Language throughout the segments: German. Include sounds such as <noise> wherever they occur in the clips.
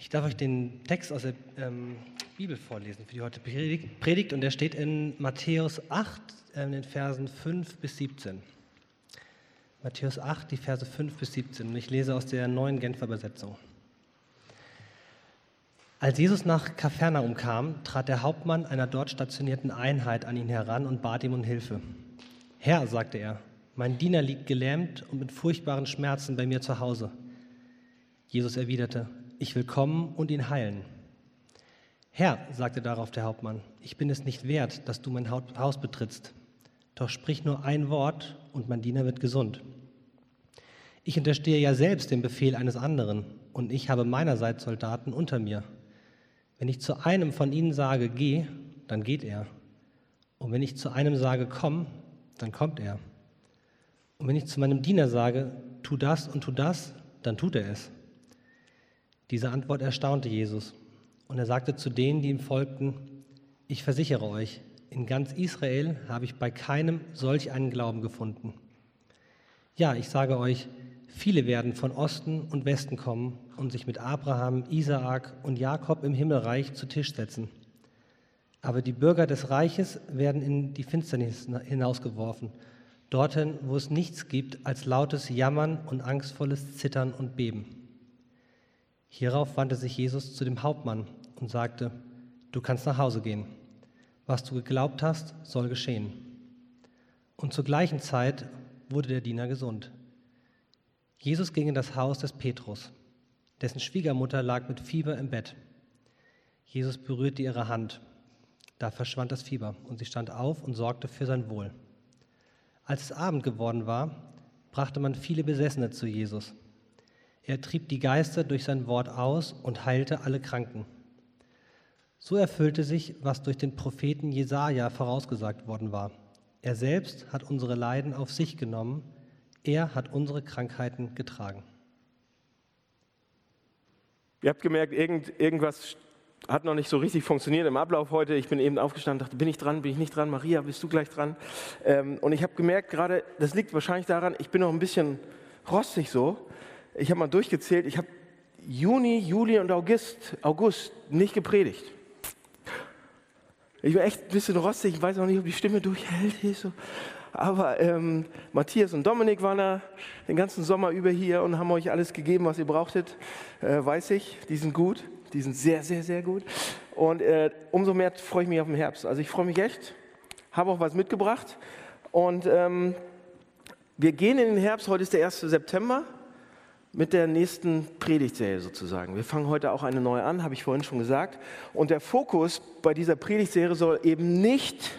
Ich darf euch den Text aus der ähm, Bibel vorlesen für die heute Predigt und der steht in Matthäus 8, äh, in den Versen 5 bis 17. Matthäus 8, die Verse 5 bis 17. Und ich lese aus der neuen Genfer Übersetzung. Als Jesus nach Kapernaum kam, trat der Hauptmann einer dort stationierten Einheit an ihn heran und bat ihm um Hilfe. Herr, sagte er, mein Diener liegt gelähmt und mit furchtbaren Schmerzen bei mir zu Hause. Jesus erwiderte, ich will kommen und ihn heilen. Herr, sagte darauf der Hauptmann, ich bin es nicht wert, dass du mein Haus betrittst. Doch sprich nur ein Wort und mein Diener wird gesund. Ich unterstehe ja selbst dem Befehl eines anderen und ich habe meinerseits Soldaten unter mir. Wenn ich zu einem von ihnen sage, geh, dann geht er. Und wenn ich zu einem sage, komm, dann kommt er. Und wenn ich zu meinem Diener sage, tu das und tu das, dann tut er es. Diese Antwort erstaunte Jesus. Und er sagte zu denen, die ihm folgten, ich versichere euch, in ganz Israel habe ich bei keinem solch einen Glauben gefunden. Ja, ich sage euch, viele werden von Osten und Westen kommen und sich mit Abraham, Isaak und Jakob im Himmelreich zu Tisch setzen. Aber die Bürger des Reiches werden in die Finsternis hinausgeworfen, dorthin, wo es nichts gibt als lautes Jammern und angstvolles Zittern und Beben. Hierauf wandte sich Jesus zu dem Hauptmann und sagte, du kannst nach Hause gehen. Was du geglaubt hast, soll geschehen. Und zur gleichen Zeit wurde der Diener gesund. Jesus ging in das Haus des Petrus. Dessen Schwiegermutter lag mit Fieber im Bett. Jesus berührte ihre Hand. Da verschwand das Fieber und sie stand auf und sorgte für sein Wohl. Als es Abend geworden war, brachte man viele Besessene zu Jesus. Er trieb die Geister durch sein Wort aus und heilte alle Kranken. So erfüllte sich, was durch den Propheten Jesaja vorausgesagt worden war. Er selbst hat unsere Leiden auf sich genommen, er hat unsere Krankheiten getragen. Ihr habt gemerkt, irgend, irgendwas hat noch nicht so richtig funktioniert im Ablauf heute. Ich bin eben aufgestanden, dachte, bin ich dran, bin ich nicht dran? Maria, bist du gleich dran? Ähm, und ich habe gemerkt, gerade, das liegt wahrscheinlich daran, ich bin noch ein bisschen rostig so ich habe mal durchgezählt, ich habe Juni, Juli und August, August nicht gepredigt. Ich war echt ein bisschen rostig, ich weiß auch nicht, ob die Stimme durchhält. Aber ähm, Matthias und Dominik waren da den ganzen Sommer über hier und haben euch alles gegeben, was ihr brauchtet, äh, weiß ich. Die sind gut, die sind sehr, sehr, sehr gut. Und äh, umso mehr freue ich mich auf den Herbst. Also ich freue mich echt, habe auch was mitgebracht. Und ähm, wir gehen in den Herbst, heute ist der 1. September mit der nächsten Predigtserie sozusagen. Wir fangen heute auch eine neue an, habe ich vorhin schon gesagt. Und der Fokus bei dieser Predigtserie soll eben nicht,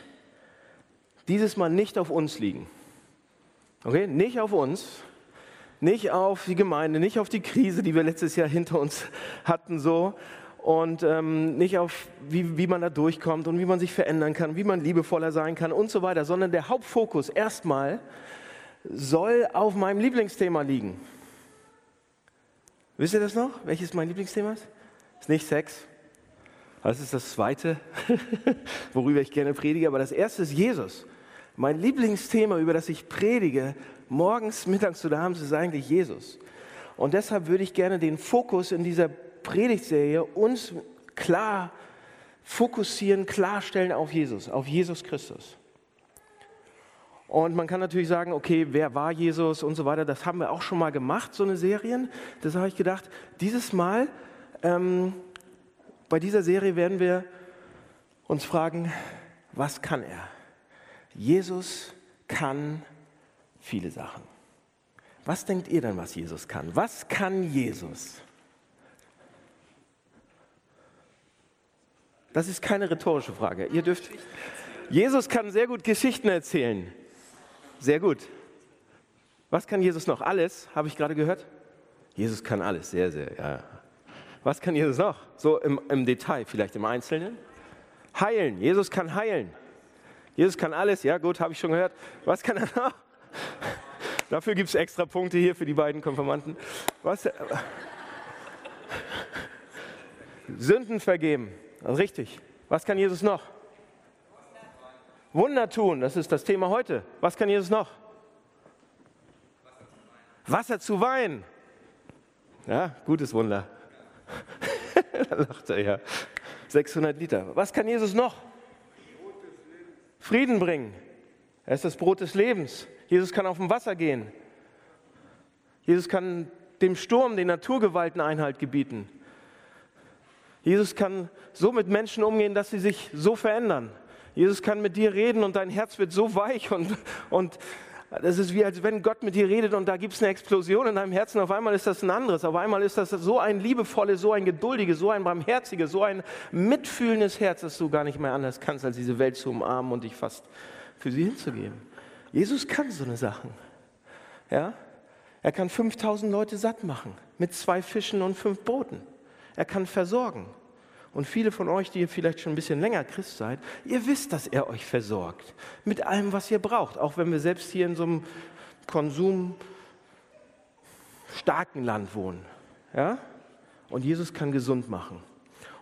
dieses Mal nicht auf uns liegen. Okay, nicht auf uns, nicht auf die Gemeinde, nicht auf die Krise, die wir letztes Jahr hinter uns hatten, so. Und ähm, nicht auf, wie, wie man da durchkommt und wie man sich verändern kann, wie man liebevoller sein kann und so weiter, sondern der Hauptfokus erstmal soll auf meinem Lieblingsthema liegen. Wisst ihr das noch? Welches mein Lieblingsthema ist? Ist nicht Sex. Das ist das zweite, <laughs> worüber ich gerne predige. Aber das erste ist Jesus. Mein Lieblingsthema, über das ich predige, morgens, mittags oder abends, ist eigentlich Jesus. Und deshalb würde ich gerne den Fokus in dieser Predigtserie uns klar fokussieren, klarstellen auf Jesus, auf Jesus Christus. Und man kann natürlich sagen, okay, wer war Jesus und so weiter. Das haben wir auch schon mal gemacht, so eine Serie. Das habe ich gedacht, dieses Mal, ähm, bei dieser Serie werden wir uns fragen, was kann er? Jesus kann viele Sachen. Was denkt ihr denn, was Jesus kann? Was kann Jesus? Das ist keine rhetorische Frage. Ihr dürft. Jesus kann sehr gut Geschichten erzählen. Sehr gut. Was kann Jesus noch? Alles, habe ich gerade gehört? Jesus kann alles, sehr, sehr, ja. Was kann Jesus noch? So im, im Detail, vielleicht im Einzelnen? Heilen. Jesus kann heilen. Jesus kann alles, ja gut, habe ich schon gehört. Was kann er <laughs> noch? Dafür gibt es extra Punkte hier für die beiden Konfirmanten. Was? Sünden vergeben. Also richtig. Was kann Jesus noch? Wunder tun, das ist das Thema heute. Was kann Jesus noch? Wasser zu Wein. Ja, gutes Wunder. <laughs> da lacht er ja. 600 Liter. Was kann Jesus noch? Frieden bringen. Er ist das Brot des Lebens. Jesus kann auf dem Wasser gehen. Jesus kann dem Sturm, den Naturgewalten Einhalt gebieten. Jesus kann so mit Menschen umgehen, dass sie sich so verändern. Jesus kann mit dir reden und dein Herz wird so weich und, und das ist wie, als wenn Gott mit dir redet und da gibt es eine Explosion in deinem Herzen. Auf einmal ist das ein anderes. Auf einmal ist das so ein liebevolles, so ein geduldiges, so ein barmherziges, so ein mitfühlendes Herz, dass du gar nicht mehr anders kannst, als diese Welt zu umarmen und dich fast für sie hinzugeben. Jesus kann so eine Sachen. Ja? Er kann 5000 Leute satt machen mit zwei Fischen und fünf Broten. Er kann versorgen. Und viele von euch, die ihr vielleicht schon ein bisschen länger Christ seid, ihr wisst, dass er euch versorgt. Mit allem, was ihr braucht. Auch wenn wir selbst hier in so einem konsumstarken Land wohnen. Ja? Und Jesus kann gesund machen.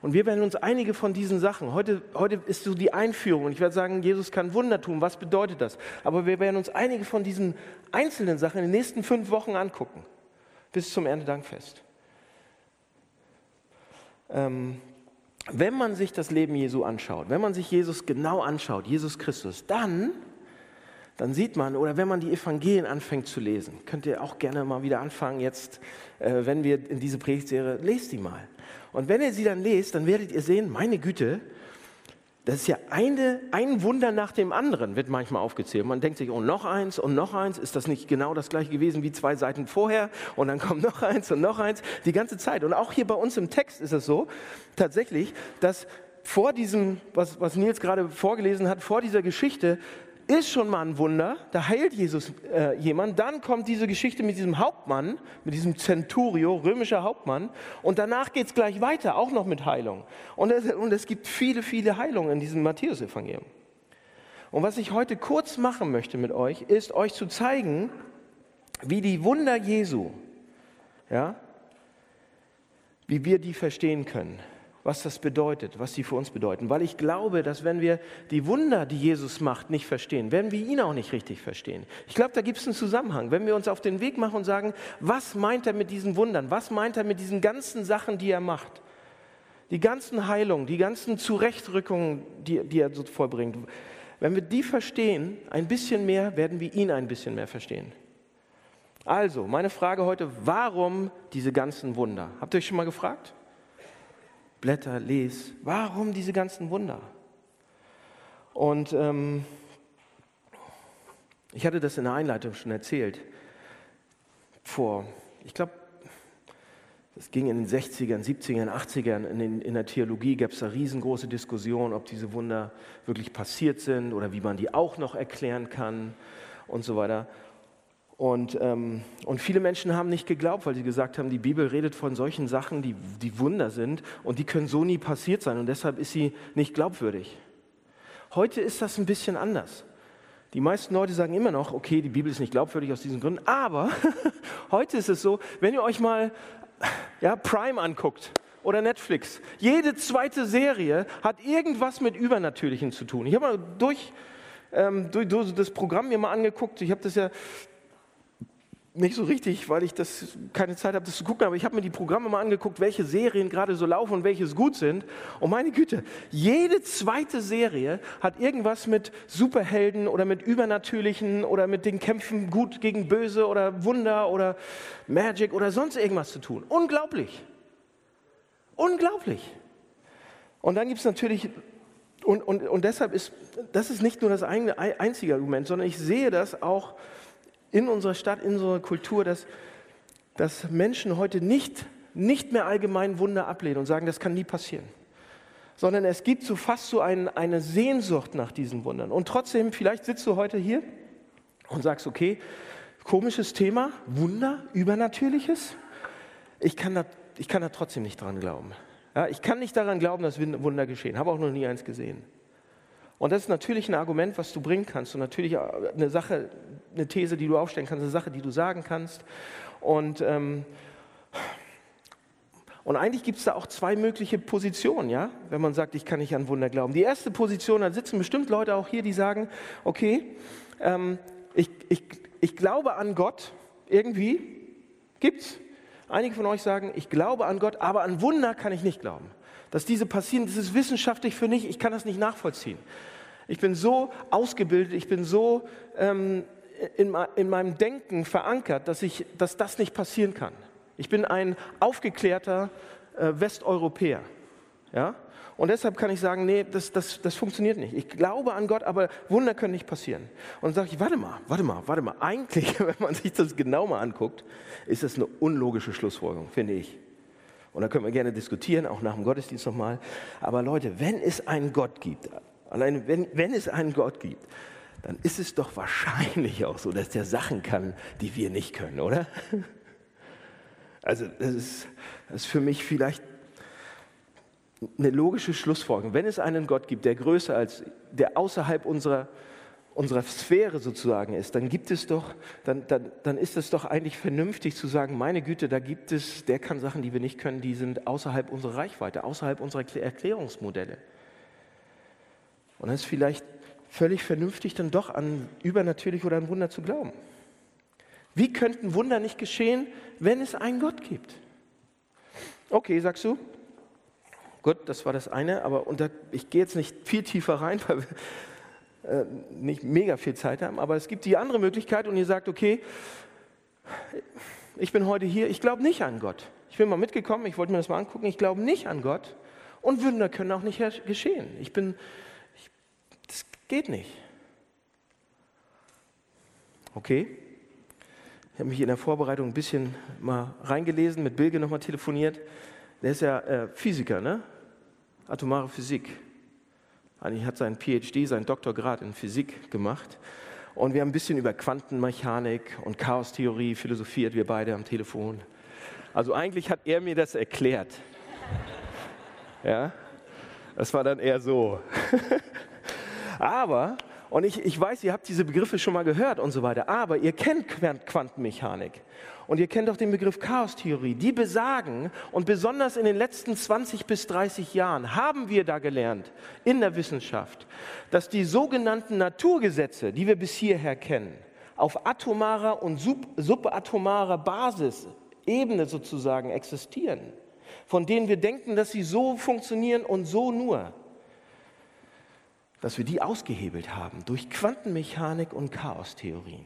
Und wir werden uns einige von diesen Sachen, heute, heute ist so die Einführung, und ich werde sagen, Jesus kann Wunder tun, was bedeutet das? Aber wir werden uns einige von diesen einzelnen Sachen in den nächsten fünf Wochen angucken, bis zum Erntedankfest. Ähm, wenn man sich das Leben Jesu anschaut, wenn man sich Jesus genau anschaut, Jesus Christus, dann, dann sieht man, oder wenn man die Evangelien anfängt zu lesen, könnt ihr auch gerne mal wieder anfangen, jetzt, äh, wenn wir in diese Predigtserie, lest die mal. Und wenn ihr sie dann lest, dann werdet ihr sehen, meine Güte, das ist ja eine, ein Wunder nach dem anderen, wird manchmal aufgezählt. Man denkt sich, oh, noch eins und noch eins, ist das nicht genau das gleiche gewesen wie zwei Seiten vorher? Und dann kommt noch eins und noch eins, die ganze Zeit. Und auch hier bei uns im Text ist es so, tatsächlich, dass vor diesem, was, was Nils gerade vorgelesen hat, vor dieser Geschichte, ist schon mal ein Wunder, da heilt Jesus äh, jemand. Dann kommt diese Geschichte mit diesem Hauptmann, mit diesem Centurio, römischer Hauptmann. Und danach geht es gleich weiter, auch noch mit Heilung. Und es, und es gibt viele, viele Heilungen in diesem Matthäus-Evangelium. Und was ich heute kurz machen möchte mit euch, ist euch zu zeigen, wie die Wunder Jesu, ja, wie wir die verstehen können was das bedeutet, was sie für uns bedeuten. Weil ich glaube, dass wenn wir die Wunder, die Jesus macht, nicht verstehen, werden wir ihn auch nicht richtig verstehen. Ich glaube, da gibt es einen Zusammenhang. Wenn wir uns auf den Weg machen und sagen, was meint er mit diesen Wundern? Was meint er mit diesen ganzen Sachen, die er macht? Die ganzen Heilungen, die ganzen Zurechtrückungen, die, die er so vollbringt. Wenn wir die verstehen, ein bisschen mehr, werden wir ihn ein bisschen mehr verstehen. Also, meine Frage heute, warum diese ganzen Wunder? Habt ihr euch schon mal gefragt? Blätter, les. Warum diese ganzen Wunder? Und ähm, ich hatte das in der Einleitung schon erzählt. Vor, ich glaube, es ging in den 60ern, 70ern, 80ern, in, den, in der Theologie gab es da riesengroße Diskussionen, ob diese Wunder wirklich passiert sind oder wie man die auch noch erklären kann und so weiter. Und, ähm, und viele Menschen haben nicht geglaubt, weil sie gesagt haben, die Bibel redet von solchen Sachen, die, die Wunder sind und die können so nie passiert sein und deshalb ist sie nicht glaubwürdig. Heute ist das ein bisschen anders. Die meisten Leute sagen immer noch, okay, die Bibel ist nicht glaubwürdig aus diesen Gründen, aber <laughs> heute ist es so, wenn ihr euch mal ja, Prime anguckt oder Netflix, jede zweite Serie hat irgendwas mit Übernatürlichen zu tun. Ich habe mal durch, ähm, durch, durch das Programm mir mal angeguckt, ich habe das ja nicht so richtig, weil ich das keine Zeit habe, das zu gucken, aber ich habe mir die Programme mal angeguckt, welche Serien gerade so laufen und welche gut sind. Und meine Güte, jede zweite Serie hat irgendwas mit Superhelden oder mit Übernatürlichen oder mit den Kämpfen gut gegen Böse oder Wunder oder Magic oder sonst irgendwas zu tun. Unglaublich. Unglaublich. Und dann gibt es natürlich, und, und, und deshalb ist, das ist nicht nur das einzige Argument, sondern ich sehe das auch in unserer Stadt, in unserer Kultur, dass, dass Menschen heute nicht, nicht mehr allgemein Wunder ablehnen und sagen, das kann nie passieren. Sondern es gibt so fast so ein, eine Sehnsucht nach diesen Wundern. Und trotzdem, vielleicht sitzt du heute hier und sagst, okay, komisches Thema, Wunder, Übernatürliches. Ich kann da, ich kann da trotzdem nicht dran glauben. Ja, ich kann nicht daran glauben, dass Wunder geschehen. Habe auch noch nie eins gesehen. Und das ist natürlich ein Argument, was du bringen kannst und natürlich eine Sache, eine These, die du aufstellen kannst, eine Sache, die du sagen kannst. Und, ähm, und eigentlich gibt es da auch zwei mögliche Positionen, ja, wenn man sagt, ich kann nicht an Wunder glauben. Die erste Position, da sitzen bestimmt Leute auch hier, die sagen, okay, ähm, ich, ich, ich glaube an Gott, irgendwie gibt's, Einige von euch sagen, ich glaube an Gott, aber an Wunder kann ich nicht glauben. Dass diese passieren, das ist wissenschaftlich für mich, ich kann das nicht nachvollziehen. Ich bin so ausgebildet, ich bin so ähm, in, in, meinem Denken verankert, dass, ich, dass das nicht passieren kann. Ich bin ein aufgeklärter äh, Westeuropäer. Ja? Und deshalb kann ich sagen, nee, das, das, das funktioniert nicht. Ich glaube an Gott, aber Wunder können nicht passieren. Und dann sage ich, warte mal, warte mal, warte mal. Eigentlich, <laughs> wenn man sich das genau mal anguckt, ist das eine unlogische Schlussfolgerung, finde ich. Und da können wir gerne diskutieren, auch nach dem Gottesdienst nochmal. Aber Leute, wenn es einen Gott gibt, allein wenn, wenn es einen Gott gibt, dann ist es doch wahrscheinlich <laughs> auch so, dass der Sachen kann, die wir nicht können, oder? <laughs> Also das ist, das ist für mich vielleicht eine logische Schlussfolgerung. Wenn es einen Gott gibt, der größer als, der außerhalb unserer, unserer Sphäre sozusagen ist, dann gibt es doch, dann, dann, dann ist es doch eigentlich vernünftig zu sagen, meine Güte, da gibt es, der kann Sachen, die wir nicht können, die sind außerhalb unserer Reichweite, außerhalb unserer Erklärungsmodelle. Und dann ist vielleicht völlig vernünftig, dann doch an übernatürlich oder an Wunder zu glauben. Wie könnten Wunder nicht geschehen, wenn es einen Gott gibt? Okay, sagst du, Gut, das war das eine, aber unter, ich gehe jetzt nicht viel tiefer rein, <laughs> weil wir äh, nicht mega viel Zeit haben, aber es gibt die andere Möglichkeit und ihr sagt, okay, ich bin heute hier, ich glaube nicht an Gott. Ich bin mal mitgekommen, ich wollte mir das mal angucken, ich glaube nicht an Gott und Wunder können auch nicht geschehen. Ich bin, ich, das geht nicht. Okay, ich habe mich in der Vorbereitung ein bisschen mal reingelesen, mit Bilge nochmal telefoniert. Der ist ja äh, Physiker, ne? Atomare Physik. Eigentlich hat sein PhD, sein Doktorgrad in Physik gemacht. Und wir haben ein bisschen über Quantenmechanik und Chaostheorie philosophiert, wir beide am Telefon. Also eigentlich hat er mir das erklärt. Ja, das war dann eher so. <laughs> Aber und ich, ich weiß, ihr habt diese Begriffe schon mal gehört und so weiter, aber ihr kennt Quantenmechanik und ihr kennt auch den Begriff Chaostheorie. Die besagen, und besonders in den letzten 20 bis 30 Jahren haben wir da gelernt in der Wissenschaft, dass die sogenannten Naturgesetze, die wir bis hierher kennen, auf atomarer und sub subatomarer Basis, Ebene sozusagen existieren, von denen wir denken, dass sie so funktionieren und so nur dass wir die ausgehebelt haben durch Quantenmechanik und Chaostheorien.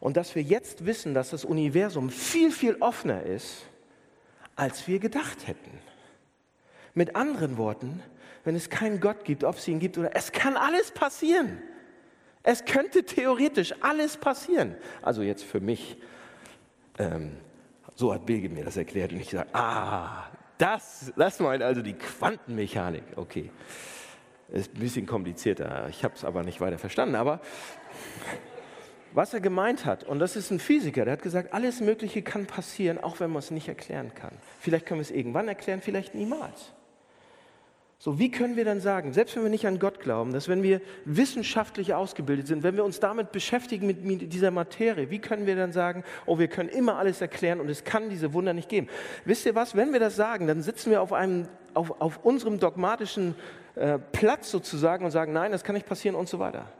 Und dass wir jetzt wissen, dass das Universum viel, viel offener ist, als wir gedacht hätten. Mit anderen Worten, wenn es keinen Gott gibt, ob es ihn gibt oder es kann alles passieren. Es könnte theoretisch alles passieren. Also jetzt für mich, ähm, so hat Bilge mir das erklärt und ich sage, ah, das, das meint also die Quantenmechanik. Okay. Ist ein bisschen komplizierter, ich habe es aber nicht weiter verstanden. Aber was er gemeint hat, und das ist ein Physiker, der hat gesagt, alles Mögliche kann passieren, auch wenn man es nicht erklären kann. Vielleicht können wir es irgendwann erklären, vielleicht niemals. So, wie können wir dann sagen, selbst wenn wir nicht an Gott glauben, dass wenn wir wissenschaftlich ausgebildet sind, wenn wir uns damit beschäftigen mit dieser Materie, wie können wir dann sagen, oh, wir können immer alles erklären und es kann diese Wunder nicht geben? Wisst ihr was, wenn wir das sagen, dann sitzen wir auf, einem, auf, auf unserem dogmatischen äh, Platz sozusagen und sagen, nein, das kann nicht passieren und so weiter.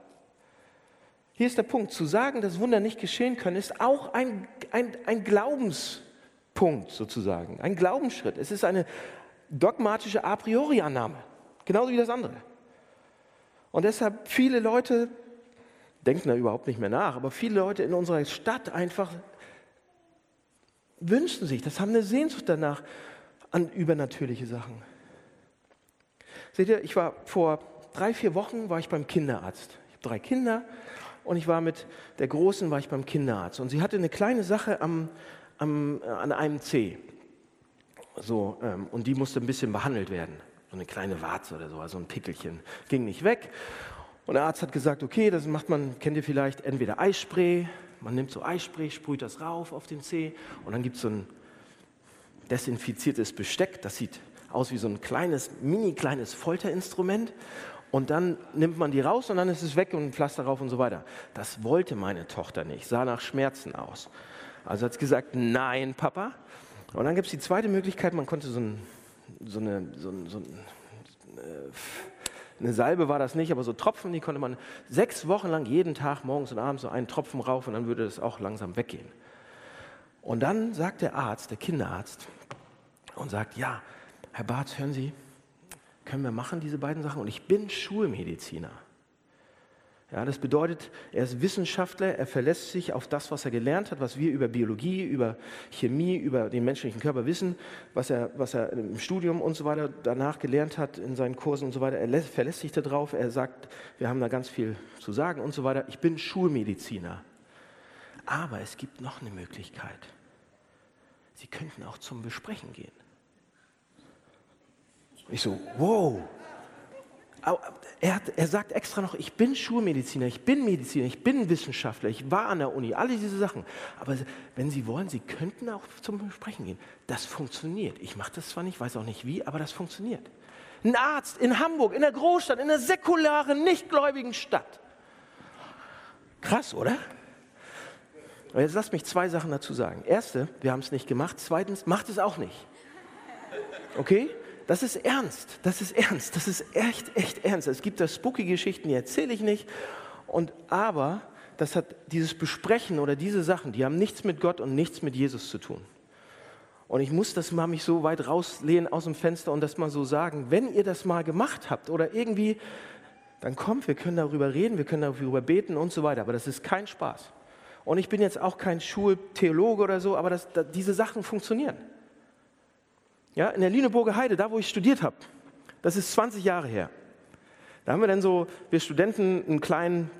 Hier ist der Punkt, zu sagen, dass Wunder nicht geschehen können, ist auch ein, ein, ein Glaubenspunkt sozusagen, ein Glaubensschritt. Es ist eine, dogmatische A priori-Annahme, genauso wie das andere. Und deshalb viele Leute denken da überhaupt nicht mehr nach, aber viele Leute in unserer Stadt einfach wünschen sich, das haben eine Sehnsucht danach an übernatürliche Sachen. Seht ihr, ich war vor drei, vier Wochen war ich beim Kinderarzt. Ich habe drei Kinder und ich war mit der Großen war ich beim Kinderarzt und sie hatte eine kleine Sache am, am, an einem Zeh. So, ähm, und die musste ein bisschen behandelt werden. So eine kleine Warze oder so, also ein Pickelchen. Ging nicht weg. Und der Arzt hat gesagt, okay, das macht man, kennt ihr vielleicht, entweder Eisspray, man nimmt so Eisspray, sprüht das rauf auf den Zeh und dann gibt es so ein desinfiziertes Besteck, das sieht aus wie so ein kleines, mini kleines Folterinstrument und dann nimmt man die raus und dann ist es weg und ein Pflaster rauf und so weiter. Das wollte meine Tochter nicht, sah nach Schmerzen aus. Also hat sie gesagt, nein, Papa, und dann gibt es die zweite Möglichkeit, man konnte so, ein, so, eine, so, so ein, eine Salbe war das nicht, aber so Tropfen, die konnte man sechs Wochen lang jeden Tag morgens und abends so einen Tropfen rauf und dann würde das auch langsam weggehen. Und dann sagt der Arzt, der Kinderarzt, und sagt, ja, Herr Barth, hören Sie, können wir machen diese beiden Sachen? Und ich bin Schulmediziner. Ja, das bedeutet, er ist Wissenschaftler, er verlässt sich auf das, was er gelernt hat, was wir über Biologie, über Chemie, über den menschlichen Körper wissen, was er, was er im Studium und so weiter danach gelernt hat, in seinen Kursen und so weiter. Er verlässt sich darauf, er sagt, wir haben da ganz viel zu sagen und so weiter. Ich bin Schulmediziner. Aber es gibt noch eine Möglichkeit. Sie könnten auch zum Besprechen gehen. Ich so, wow, er, hat, er, sagt extra noch, ich bin Schulmediziner, ich bin Mediziner, ich bin Wissenschaftler, ich war an der Uni, alle diese Sachen. Aber wenn Sie wollen, Sie könnten auch zum Sprechen gehen. Das funktioniert. Ich mache das zwar nicht, weiß auch nicht wie, aber das funktioniert. Ein Arzt in Hamburg, in der Großstadt, in einer säkularen, nichtgläubigen Stadt. Krass, oder? Aber jetzt lasst mich zwei Sachen dazu sagen. Erste, wir haben es nicht gemacht. Zweitens, macht es auch nicht. Okay? Das ist ernst, das ist ernst, das ist echt, echt ernst. Es gibt da spooky Geschichten, die erzähle ich nicht. Und aber, das hat dieses Besprechen oder diese Sachen, die haben nichts mit Gott und nichts mit Jesus zu tun. Und ich muss das mal mich so weit rauslehnen aus dem Fenster und das mal so sagen, wenn ihr das mal gemacht habt oder irgendwie, dann kommt, wir können darüber reden, wir können darüber beten und so weiter. Aber das ist kein Spaß. Und ich bin jetzt auch kein Schultheologe oder so, aber das, das, diese Sachen funktionieren. Ja, in der Lüneburger Heide, da wo ich studiert habe, das ist 20 Jahre her. Da haben wir dann so, wir Studenten, einen kleinen,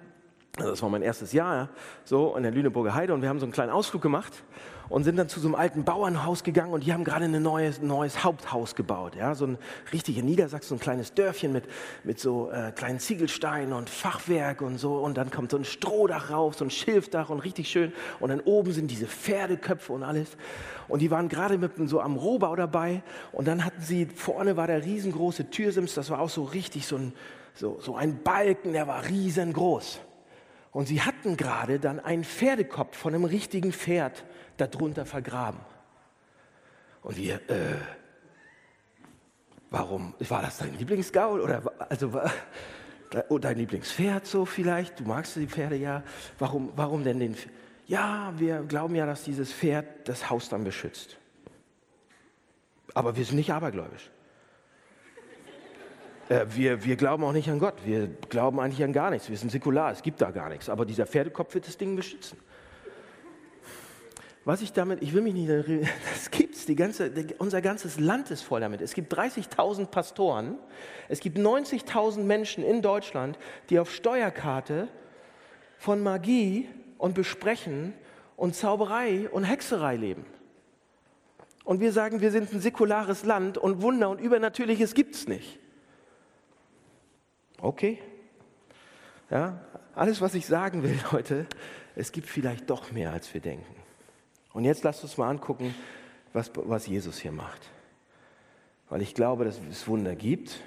also das war mein erstes Jahr, ja, so in der Lüneburger Heide und wir haben so einen kleinen Ausflug gemacht und sind dann zu so einem alten Bauernhaus gegangen und die haben gerade ein neues, neues Haupthaus gebaut. Ja? So ein richtiger Niedersachsen, so ein kleines Dörfchen mit, mit so äh, kleinen Ziegelsteinen und Fachwerk und so. Und dann kommt so ein Strohdach rauf, so ein Schilfdach und richtig schön. Und dann oben sind diese Pferdeköpfe und alles. Und die waren gerade mit so am Rohbau dabei. Und dann hatten sie, vorne war der riesengroße Türsims, das war auch so richtig so ein, so, so ein Balken, der war riesengroß. Und sie hatten gerade dann einen Pferdekopf von einem richtigen Pferd darunter vergraben. Und wir, äh, warum, war das dein Lieblingsgaul oder also oh, dein Lieblingspferd so vielleicht? Du magst die Pferde ja. Warum, warum denn den? Ja, wir glauben ja, dass dieses Pferd das Haus dann beschützt. Aber wir sind nicht abergläubisch. Äh, wir, wir glauben auch nicht an Gott. Wir glauben eigentlich an gar nichts. Wir sind säkular. Es gibt da gar nichts. Aber dieser Pferdekopf wird das Ding beschützen. Was ich damit, ich will mich nicht, <laughs> das gibt's, die ganze, unser ganzes Land ist voll damit. Es gibt 30.000 Pastoren, es gibt 90.000 Menschen in Deutschland, die auf Steuerkarte von Magie und Besprechen und Zauberei und Hexerei leben. Und wir sagen, wir sind ein säkulares Land und Wunder und Übernatürliches gibt's nicht. Okay. Ja, alles, was ich sagen will <laughs> heute, es gibt vielleicht doch mehr, als wir denken. Und jetzt lasst uns mal angucken, was, was Jesus hier macht. Weil ich glaube, dass es Wunder gibt,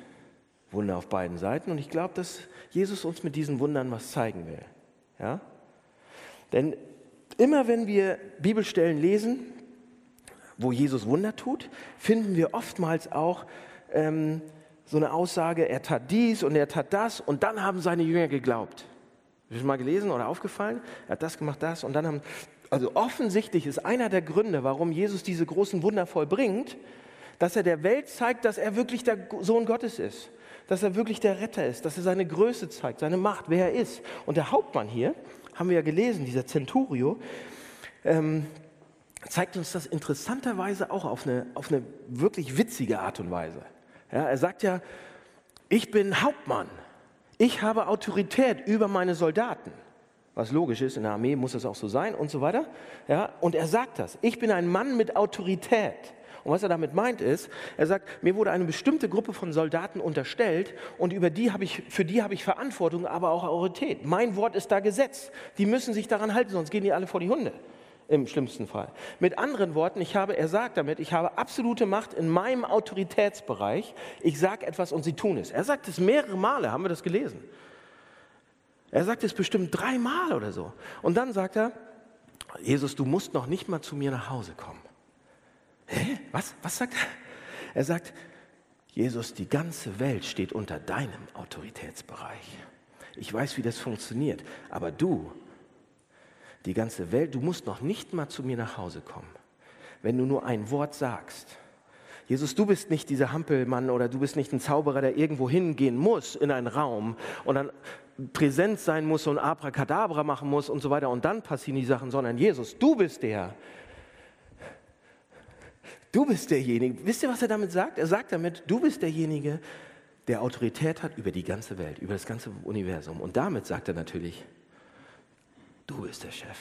Wunder auf beiden Seiten. Und ich glaube, dass Jesus uns mit diesen Wundern was zeigen will. Ja? Denn immer wenn wir Bibelstellen lesen, wo Jesus Wunder tut, finden wir oftmals auch ähm, so eine Aussage, er tat dies und er tat das und dann haben seine Jünger geglaubt. Schon mal gelesen oder aufgefallen? Er hat das gemacht, das und dann haben also offensichtlich ist einer der Gründe, warum Jesus diese großen Wunder vollbringt, dass er der Welt zeigt, dass er wirklich der Sohn Gottes ist, dass er wirklich der Retter ist, dass er seine Größe zeigt, seine Macht, wer er ist. Und der Hauptmann hier, haben wir ja gelesen, dieser Centurio, ähm, zeigt uns das interessanterweise auch auf eine, auf eine wirklich witzige Art und Weise. Ja, er sagt ja, ich bin Hauptmann, ich habe Autorität über meine Soldaten was logisch ist, in der Armee muss das auch so sein und so weiter. Ja, und er sagt das, ich bin ein Mann mit Autorität. Und was er damit meint ist, er sagt, mir wurde eine bestimmte Gruppe von Soldaten unterstellt und über die habe ich, für die habe ich Verantwortung, aber auch Autorität. Mein Wort ist da Gesetz. Die müssen sich daran halten, sonst gehen die alle vor die Hunde. Im schlimmsten Fall. Mit anderen Worten, ich habe, er sagt damit, ich habe absolute Macht in meinem Autoritätsbereich. Ich sage etwas und sie tun es. Er sagt es mehrere Male, haben wir das gelesen. Er sagt es bestimmt dreimal oder so. Und dann sagt er, Jesus, du musst noch nicht mal zu mir nach Hause kommen. Hä? Was? Was sagt er? Er sagt, Jesus, die ganze Welt steht unter deinem Autoritätsbereich. Ich weiß, wie das funktioniert, aber du, die ganze Welt, du musst noch nicht mal zu mir nach Hause kommen, wenn du nur ein Wort sagst. Jesus, du bist nicht dieser Hampelmann oder du bist nicht ein Zauberer, der irgendwo hingehen muss in einen Raum und dann präsent sein muss und Abracadabra machen muss und so weiter und dann passieren die Sachen, sondern Jesus, du bist der. Du bist derjenige. Wisst ihr, was er damit sagt? Er sagt damit, du bist derjenige, der Autorität hat über die ganze Welt, über das ganze Universum. Und damit sagt er natürlich, du bist der Chef.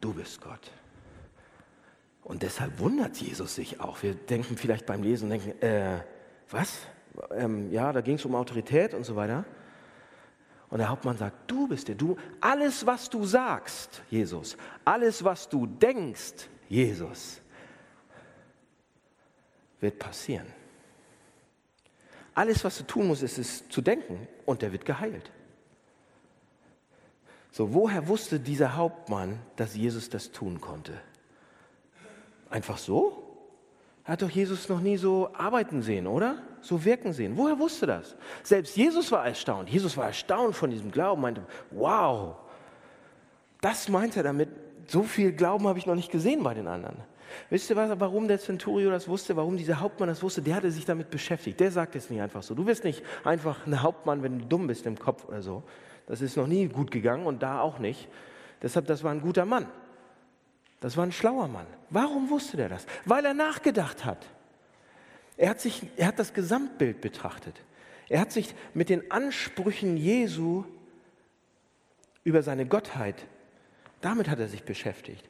Du bist Gott. Und deshalb wundert Jesus sich auch. Wir denken vielleicht beim Lesen, denken, äh, was? Ähm, ja, da ging es um Autorität und so weiter. Und der Hauptmann sagt, du bist der, du, alles was du sagst, Jesus, alles was du denkst, Jesus, wird passieren. Alles, was du tun musst, ist es zu denken und der wird geheilt. So, woher wusste dieser Hauptmann, dass Jesus das tun konnte? Einfach so? Er hat doch Jesus noch nie so arbeiten sehen, oder? So wirken sehen. Woher wusste das? Selbst Jesus war erstaunt. Jesus war erstaunt von diesem Glauben, meinte, wow, das meint er damit. So viel Glauben habe ich noch nicht gesehen bei den anderen. Wisst ihr, was, warum der Centurio das wusste, warum dieser Hauptmann das wusste? Der hatte sich damit beschäftigt. Der sagt es nicht einfach so. Du bist nicht einfach ein Hauptmann, wenn du dumm bist im Kopf oder so. Das ist noch nie gut gegangen und da auch nicht. Deshalb, das war ein guter Mann. Das war ein schlauer Mann. Warum wusste der das? Weil er nachgedacht hat. Er hat, sich, er hat das Gesamtbild betrachtet. Er hat sich mit den Ansprüchen Jesu über seine Gottheit, damit hat er sich beschäftigt.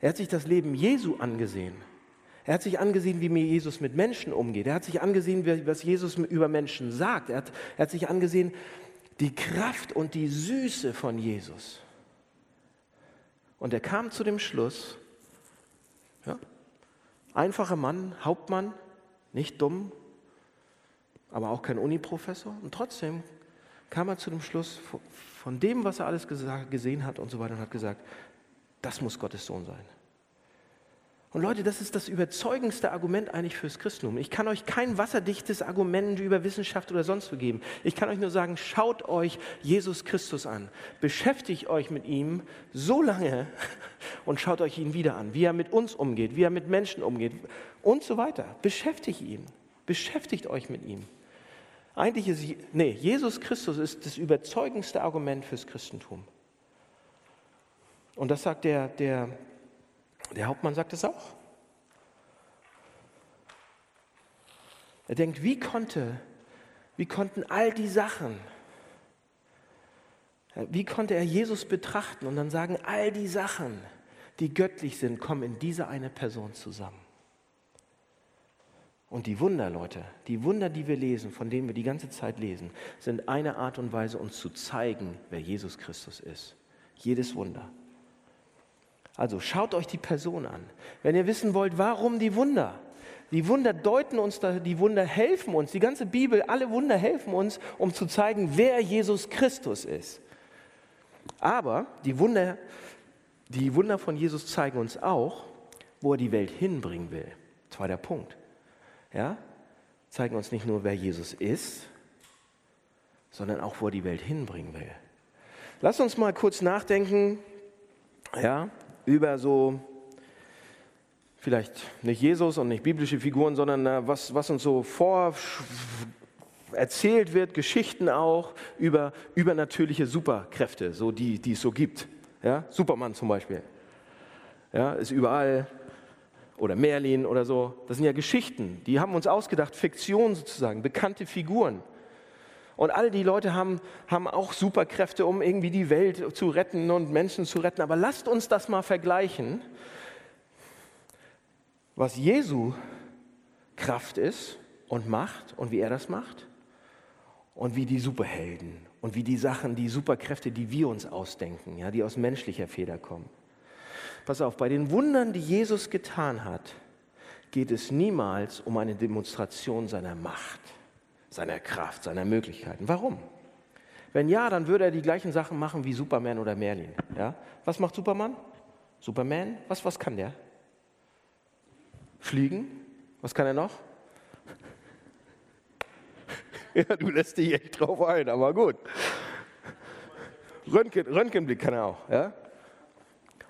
Er hat sich das Leben Jesu angesehen. Er hat sich angesehen, wie mir Jesus mit Menschen umgeht. Er hat sich angesehen, was Jesus über Menschen sagt. Er hat, er hat sich angesehen, die Kraft und die Süße von Jesus. Und er kam zu dem Schluss, ja, einfacher Mann, Hauptmann, nicht dumm, aber auch kein Uniprofessor. Und trotzdem kam er zu dem Schluss von dem, was er alles gesehen hat und so weiter und hat gesagt, das muss Gottes Sohn sein. Und Leute, das ist das überzeugendste Argument eigentlich fürs Christentum. Ich kann euch kein wasserdichtes Argument über Wissenschaft oder sonst wo geben. Ich kann euch nur sagen, schaut euch Jesus Christus an. Beschäftigt euch mit ihm so lange <laughs> und schaut euch ihn wieder an, wie er mit uns umgeht, wie er mit Menschen umgeht und so weiter. Beschäftigt ihn. Beschäftigt euch mit ihm. Eigentlich ist, nee, Jesus Christus ist das überzeugendste Argument fürs Christentum. Und das sagt der, der der Hauptmann sagt es auch. Er denkt, wie konnte, wie konnten all die Sachen, wie konnte er Jesus betrachten und dann sagen, all die Sachen, die göttlich sind, kommen in diese eine Person zusammen. Und die Wunder, Leute, die Wunder, die wir lesen, von denen wir die ganze Zeit lesen, sind eine Art und Weise, uns zu zeigen, wer Jesus Christus ist. Jedes Wunder. Also schaut euch die Person an. Wenn ihr wissen wollt, warum die Wunder, die Wunder deuten uns, die Wunder helfen uns, die ganze Bibel, alle Wunder helfen uns, um zu zeigen, wer Jesus Christus ist. Aber die Wunder, die Wunder von Jesus zeigen uns auch, wo er die Welt hinbringen will. Zweiter Punkt. Ja? Zeigen uns nicht nur, wer Jesus ist, sondern auch, wo er die Welt hinbringen will. Lass uns mal kurz nachdenken. Ja, über so, vielleicht nicht Jesus und nicht biblische Figuren, sondern äh, was, was uns so vor erzählt wird, Geschichten auch über übernatürliche Superkräfte, so die, die es so gibt. Ja? Superman zum Beispiel. Ja, ist überall. Oder Merlin oder so. Das sind ja Geschichten, die haben uns ausgedacht, Fiktion sozusagen, bekannte Figuren. Und all die Leute haben, haben auch Superkräfte, um irgendwie die Welt zu retten und Menschen zu retten. Aber lasst uns das mal vergleichen, was Jesu Kraft ist und macht und wie er das macht und wie die Superhelden und wie die Sachen, die Superkräfte, die wir uns ausdenken, ja, die aus menschlicher Feder kommen. Pass auf, bei den Wundern, die Jesus getan hat, geht es niemals um eine Demonstration seiner Macht seiner Kraft, seiner Möglichkeiten. Warum? Wenn ja, dann würde er die gleichen Sachen machen wie Superman oder Merlin. Ja? Was macht Superman? Superman? Was, was kann der? Fliegen? Was kann er noch? <laughs> Ja, du lässt dich echt drauf ein, aber gut. Röntgen, Röntgenblick kann er auch. Ja?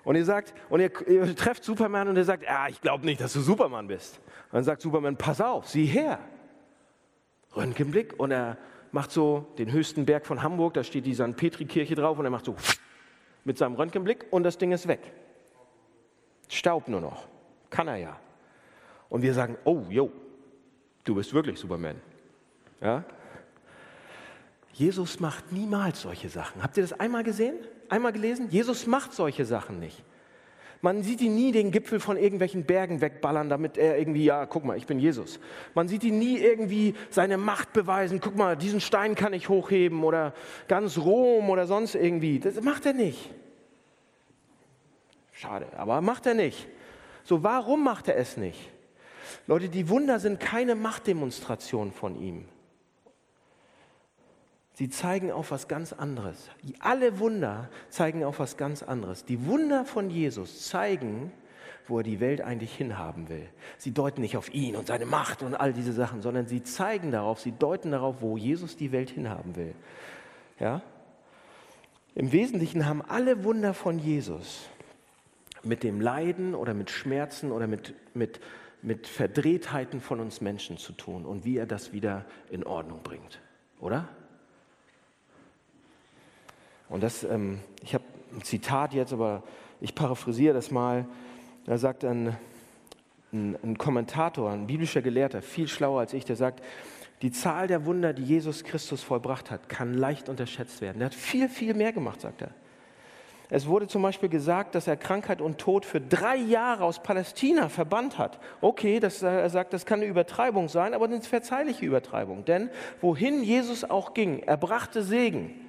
Und ihr sagt, und ihr, ihr trefft Superman und er sagt, ja, ich glaube nicht, dass du Superman bist. Und dann sagt Superman, pass auf, sieh her. Röntgenblick und er macht so den höchsten Berg von Hamburg, da steht die St. Petri-Kirche drauf und er macht so mit seinem Röntgenblick und das Ding ist weg. Staub nur noch. Kann er ja. Und wir sagen, oh, jo, du bist wirklich Superman. Ja? Jesus macht niemals solche Sachen. Habt ihr das einmal gesehen? Einmal gelesen? Jesus macht solche Sachen nicht. Man sieht ihn nie den Gipfel von irgendwelchen Bergen wegballern, damit er irgendwie, ja, guck mal, ich bin Jesus. Man sieht ihn nie irgendwie seine Macht beweisen, guck mal, diesen Stein kann ich hochheben oder ganz Rom oder sonst irgendwie. Das macht er nicht. Schade, aber macht er nicht. So, warum macht er es nicht? Leute, die Wunder sind keine Machtdemonstration von ihm. Sie zeigen auf was ganz anderes. Alle Wunder zeigen auf was ganz anderes. Die Wunder von Jesus zeigen, wo er die Welt eigentlich hinhaben will. Sie deuten nicht auf ihn und seine Macht und all diese Sachen, sondern sie zeigen darauf, sie deuten darauf, wo Jesus die Welt hinhaben will. Ja? Im Wesentlichen haben alle Wunder von Jesus mit dem Leiden oder mit Schmerzen oder mit, mit, mit Verdrehtheiten von uns Menschen zu tun und wie er das wieder in Ordnung bringt. Oder? Und das, ähm, ich habe ein Zitat jetzt, aber ich paraphrasiere das mal. Da sagt ein, ein, ein Kommentator, ein biblischer Gelehrter, viel schlauer als ich, der sagt, die Zahl der Wunder, die Jesus Christus vollbracht hat, kann leicht unterschätzt werden. Er hat viel, viel mehr gemacht, sagt er. Es wurde zum Beispiel gesagt, dass er Krankheit und Tod für drei Jahre aus Palästina verbannt hat. Okay, das, er sagt, das kann eine Übertreibung sein, aber eine verzeihliche Übertreibung. Denn wohin Jesus auch ging, er brachte Segen.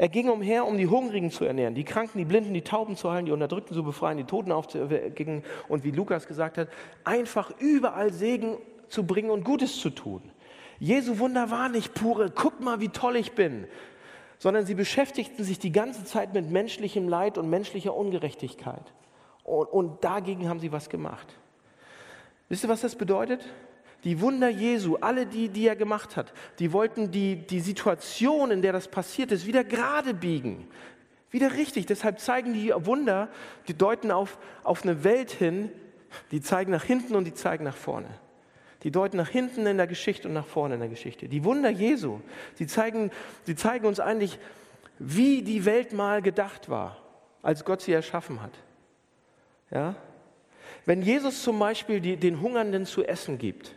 Er ging umher, um die Hungrigen zu ernähren, die Kranken, die Blinden, die Tauben zu heilen, die Unterdrückten zu befreien, die Toten aufzuwecken und wie Lukas gesagt hat, einfach überall Segen zu bringen und Gutes zu tun. Jesu Wunder war nicht pure, guck mal, wie toll ich bin, sondern sie beschäftigten sich die ganze Zeit mit menschlichem Leid und menschlicher Ungerechtigkeit. Und, und dagegen haben sie was gemacht. Wisst ihr, was das bedeutet? Die Wunder Jesu, alle die, die er gemacht hat, die wollten die, die Situation, in der das passiert ist, wieder gerade biegen. Wieder richtig. Deshalb zeigen die Wunder, die deuten auf, auf eine Welt hin, die zeigen nach hinten und die zeigen nach vorne. Die deuten nach hinten in der Geschichte und nach vorne in der Geschichte. Die Wunder Jesu, sie zeigen, sie zeigen uns eigentlich, wie die Welt mal gedacht war, als Gott sie erschaffen hat. Ja? Wenn Jesus zum Beispiel die, den Hungernden zu essen gibt,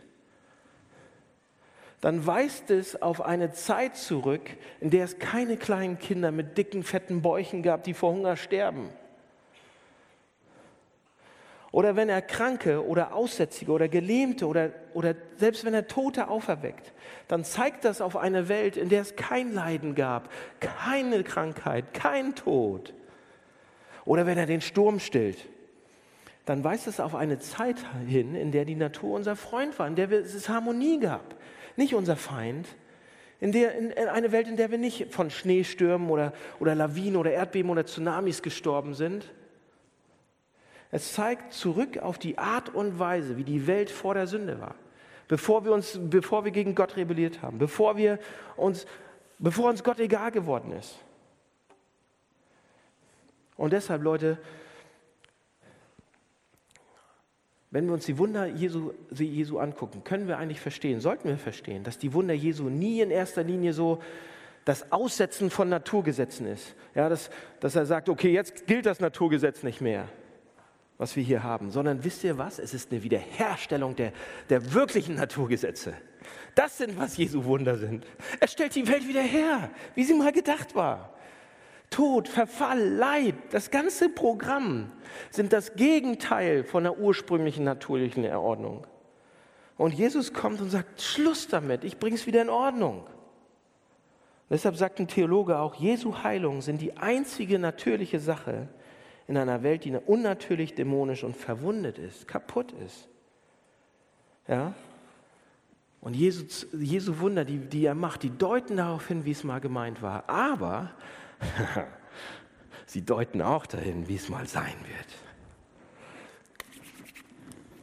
dann weist es auf eine Zeit zurück, in der es keine kleinen Kinder mit dicken, fetten Bäuchen gab, die vor Hunger sterben. Oder wenn er Kranke oder Aussätzige oder Gelähmte oder, oder selbst wenn er Tote auferweckt, dann zeigt das auf eine Welt, in der es kein Leiden gab, keine Krankheit, kein Tod. Oder wenn er den Sturm stillt, dann weist es auf eine Zeit hin, in der die Natur unser Freund war, in der es Harmonie gab, nicht unser Feind. In, der, in eine Welt, in der wir nicht von Schneestürmen oder, oder Lawinen oder Erdbeben oder Tsunamis gestorben sind. Es zeigt zurück auf die Art und Weise, wie die Welt vor der Sünde war. Bevor wir, uns, bevor wir gegen Gott rebelliert haben, bevor, wir uns, bevor uns Gott egal geworden ist. Und deshalb, Leute, wenn wir uns die Wunder Jesu, Jesu angucken, können wir eigentlich verstehen, sollten wir verstehen, dass die Wunder Jesu nie in erster Linie so das Aussetzen von Naturgesetzen ist. Ja, dass, dass er sagt, okay, jetzt gilt das Naturgesetz nicht mehr, was wir hier haben, sondern wisst ihr was? Es ist eine Wiederherstellung der, der wirklichen Naturgesetze. Das sind, was Jesu Wunder sind. Er stellt die Welt wieder her, wie sie mal gedacht war. Tod, Verfall, Leid, das ganze Programm sind das Gegenteil von der ursprünglichen natürlichen Erordnung. Und Jesus kommt und sagt, Schluss damit, ich bringe es wieder in Ordnung. Deshalb sagt ein Theologe auch, Jesu Heilung sind die einzige natürliche Sache in einer Welt, die unnatürlich, dämonisch und verwundet ist, kaputt ist. Ja? Und Jesu, Jesu Wunder, die, die er macht, die deuten darauf hin, wie es mal gemeint war. Aber <laughs> Sie deuten auch dahin, wie es mal sein wird.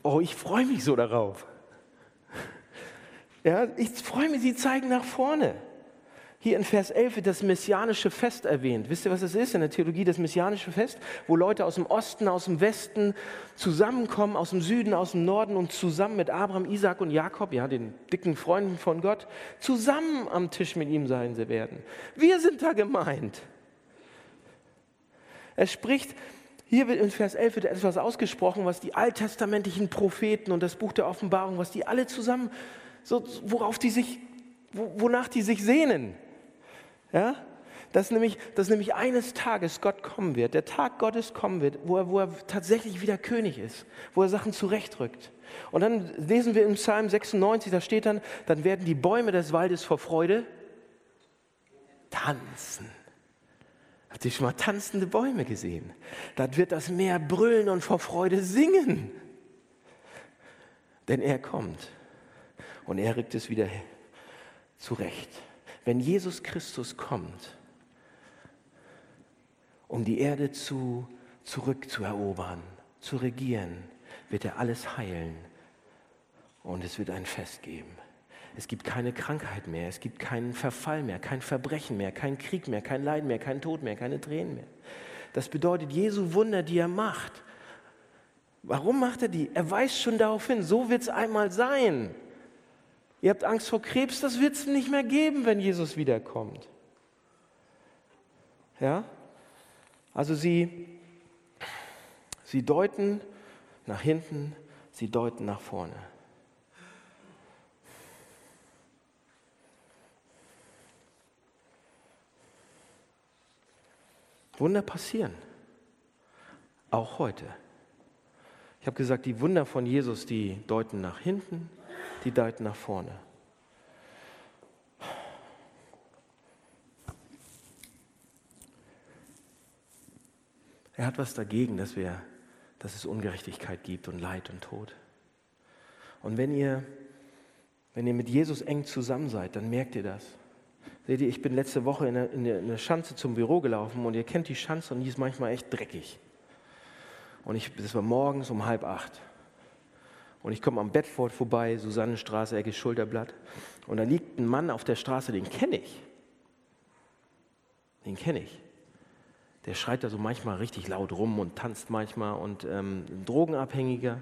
Oh, ich freue mich so darauf. Ja, ich freue mich, sie zeigen nach vorne. Hier in Vers 11 wird das messianische Fest erwähnt. Wisst ihr, was es ist in der Theologie, das messianische Fest? Wo Leute aus dem Osten, aus dem Westen zusammenkommen, aus dem Süden, aus dem Norden und zusammen mit Abraham, Isaac und Jakob, ja, den dicken Freunden von Gott, zusammen am Tisch mit ihm sein werden. Wir sind da gemeint. Er spricht, hier wird in Vers 11 wird etwas ausgesprochen, was die alttestamentlichen Propheten und das Buch der Offenbarung, was die alle zusammen, so, worauf die sich, wonach die sich sehnen. Ja? Dass nämlich, dass nämlich eines Tages Gott kommen wird, der Tag Gottes kommen wird, wo er, wo er tatsächlich wieder König ist, wo er Sachen zurechtrückt. Und dann lesen wir im Psalm 96, da steht dann, dann werden die Bäume des Waldes vor Freude tanzen. Habt ihr schon mal tanzende Bäume gesehen? Dann wird das Meer brüllen und vor Freude singen. Denn er kommt und er rückt es wieder zurecht wenn Jesus Christus kommt, um die Erde zu, zurückzuerobern, zu regieren, wird er alles heilen und es wird ein Fest geben. Es gibt keine Krankheit mehr, es gibt keinen Verfall mehr, kein Verbrechen mehr, kein Krieg mehr, kein Leid mehr, kein Tod mehr, keine Tränen mehr. Das bedeutet Jesu Wunder, die er macht. Warum macht er die? Er weist schon darauf hin, so wird es einmal sein. Ihr habt Angst vor Krebs, das wird es nicht mehr geben, wenn Jesus wiederkommt. Ja? Also sie, sie deuten nach hinten, sie deuten nach vorne. Wunder passieren. Auch heute. Ich habe gesagt, die Wunder von Jesus, die deuten nach hinten, die deuten nach vorne. Er hat was dagegen, dass, wir, dass es Ungerechtigkeit gibt und Leid und Tod. Und wenn ihr, wenn ihr mit Jesus eng zusammen seid, dann merkt ihr das. Seht ihr, ich bin letzte Woche in eine, in eine Schanze zum Büro gelaufen und ihr kennt die Schanze und die ist manchmal echt dreckig. Und ich, das war morgens um halb acht. Und ich komme am Bedford vorbei, Susannenstraße, Ecke Schulterblatt. Und da liegt ein Mann auf der Straße, den kenne ich. Den kenne ich. Der schreit da so manchmal richtig laut rum und tanzt manchmal und ähm, ein Drogenabhängiger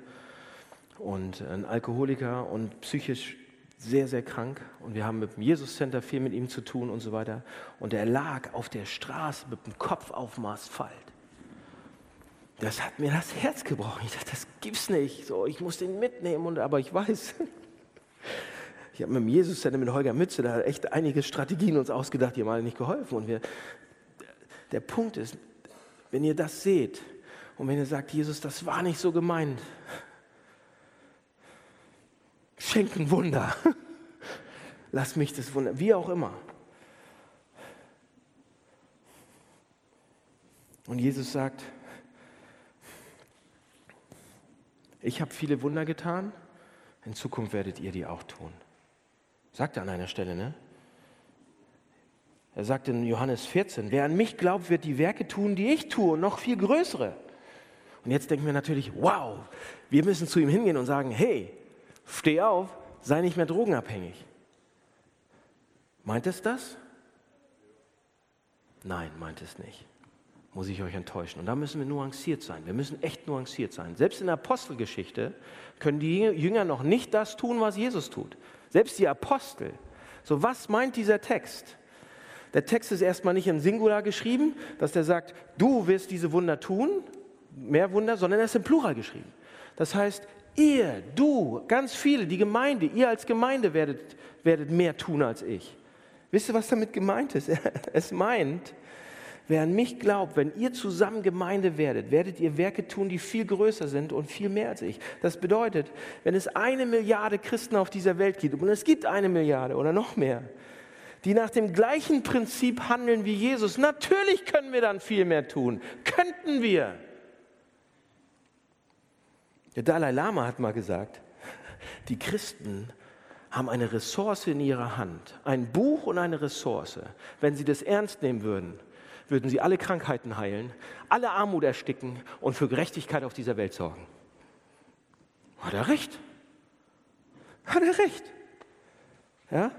und ein Alkoholiker und psychisch sehr, sehr krank. Und wir haben mit dem Jesus Center viel mit ihm zu tun und so weiter. Und er lag auf der Straße mit dem Kopf auf dem Asphalt. Das hat mir das Herz gebrochen. Ich dachte, das gibt's nicht. So, ich muss den mitnehmen. Und, aber ich weiß, <laughs> ich habe mit dem Jesus Center mit Holger Mütze da echt einige Strategien uns ausgedacht, die haben alle nicht geholfen. Und wir, der Punkt ist, wenn ihr das seht und wenn ihr sagt, Jesus, das war nicht so gemeint, schenk ein Wunder. <laughs> Lass mich das Wunder, wie auch immer. Und Jesus sagt, ich habe viele Wunder getan, in Zukunft werdet ihr die auch tun. Sagt er an einer Stelle, ne? Er sagt in Johannes 14, wer an mich glaubt, wird die Werke tun, die ich tue, und noch viel größere. Und jetzt denken wir natürlich, wow, wir müssen zu ihm hingehen und sagen, hey, steh auf, sei nicht mehr drogenabhängig. Meint es das? Nein, meint es nicht muss ich euch enttäuschen. Und da müssen wir nuanciert sein. Wir müssen echt nuanciert sein. Selbst in der Apostelgeschichte können die Jünger noch nicht das tun, was Jesus tut. Selbst die Apostel. So, was meint dieser Text? Der Text ist erstmal nicht im Singular geschrieben, dass der sagt, du wirst diese Wunder tun, mehr Wunder, sondern er ist im Plural geschrieben. Das heißt, ihr, du, ganz viele, die Gemeinde, ihr als Gemeinde werdet, werdet mehr tun als ich. Wisst ihr, was damit gemeint ist? <laughs> Es meint, Wer an mich glaubt, wenn ihr zusammen Gemeinde werdet, werdet ihr Werke tun, die viel größer sind und viel mehr als ich. Das bedeutet, wenn es eine Milliarde Christen auf dieser Welt gibt, und es gibt eine Milliarde oder noch mehr, die nach dem gleichen Prinzip handeln wie Jesus, natürlich können wir dann viel mehr tun. Könnten wir. Der Dalai Lama hat mal gesagt, die Christen haben eine Ressource in ihrer Hand, ein Buch und eine Ressource. Wenn sie das ernst nehmen würden, würden sie alle Krankheiten heilen, alle Armut ersticken und für Gerechtigkeit auf dieser Welt sorgen. Hat er recht? Hat er recht? Ja?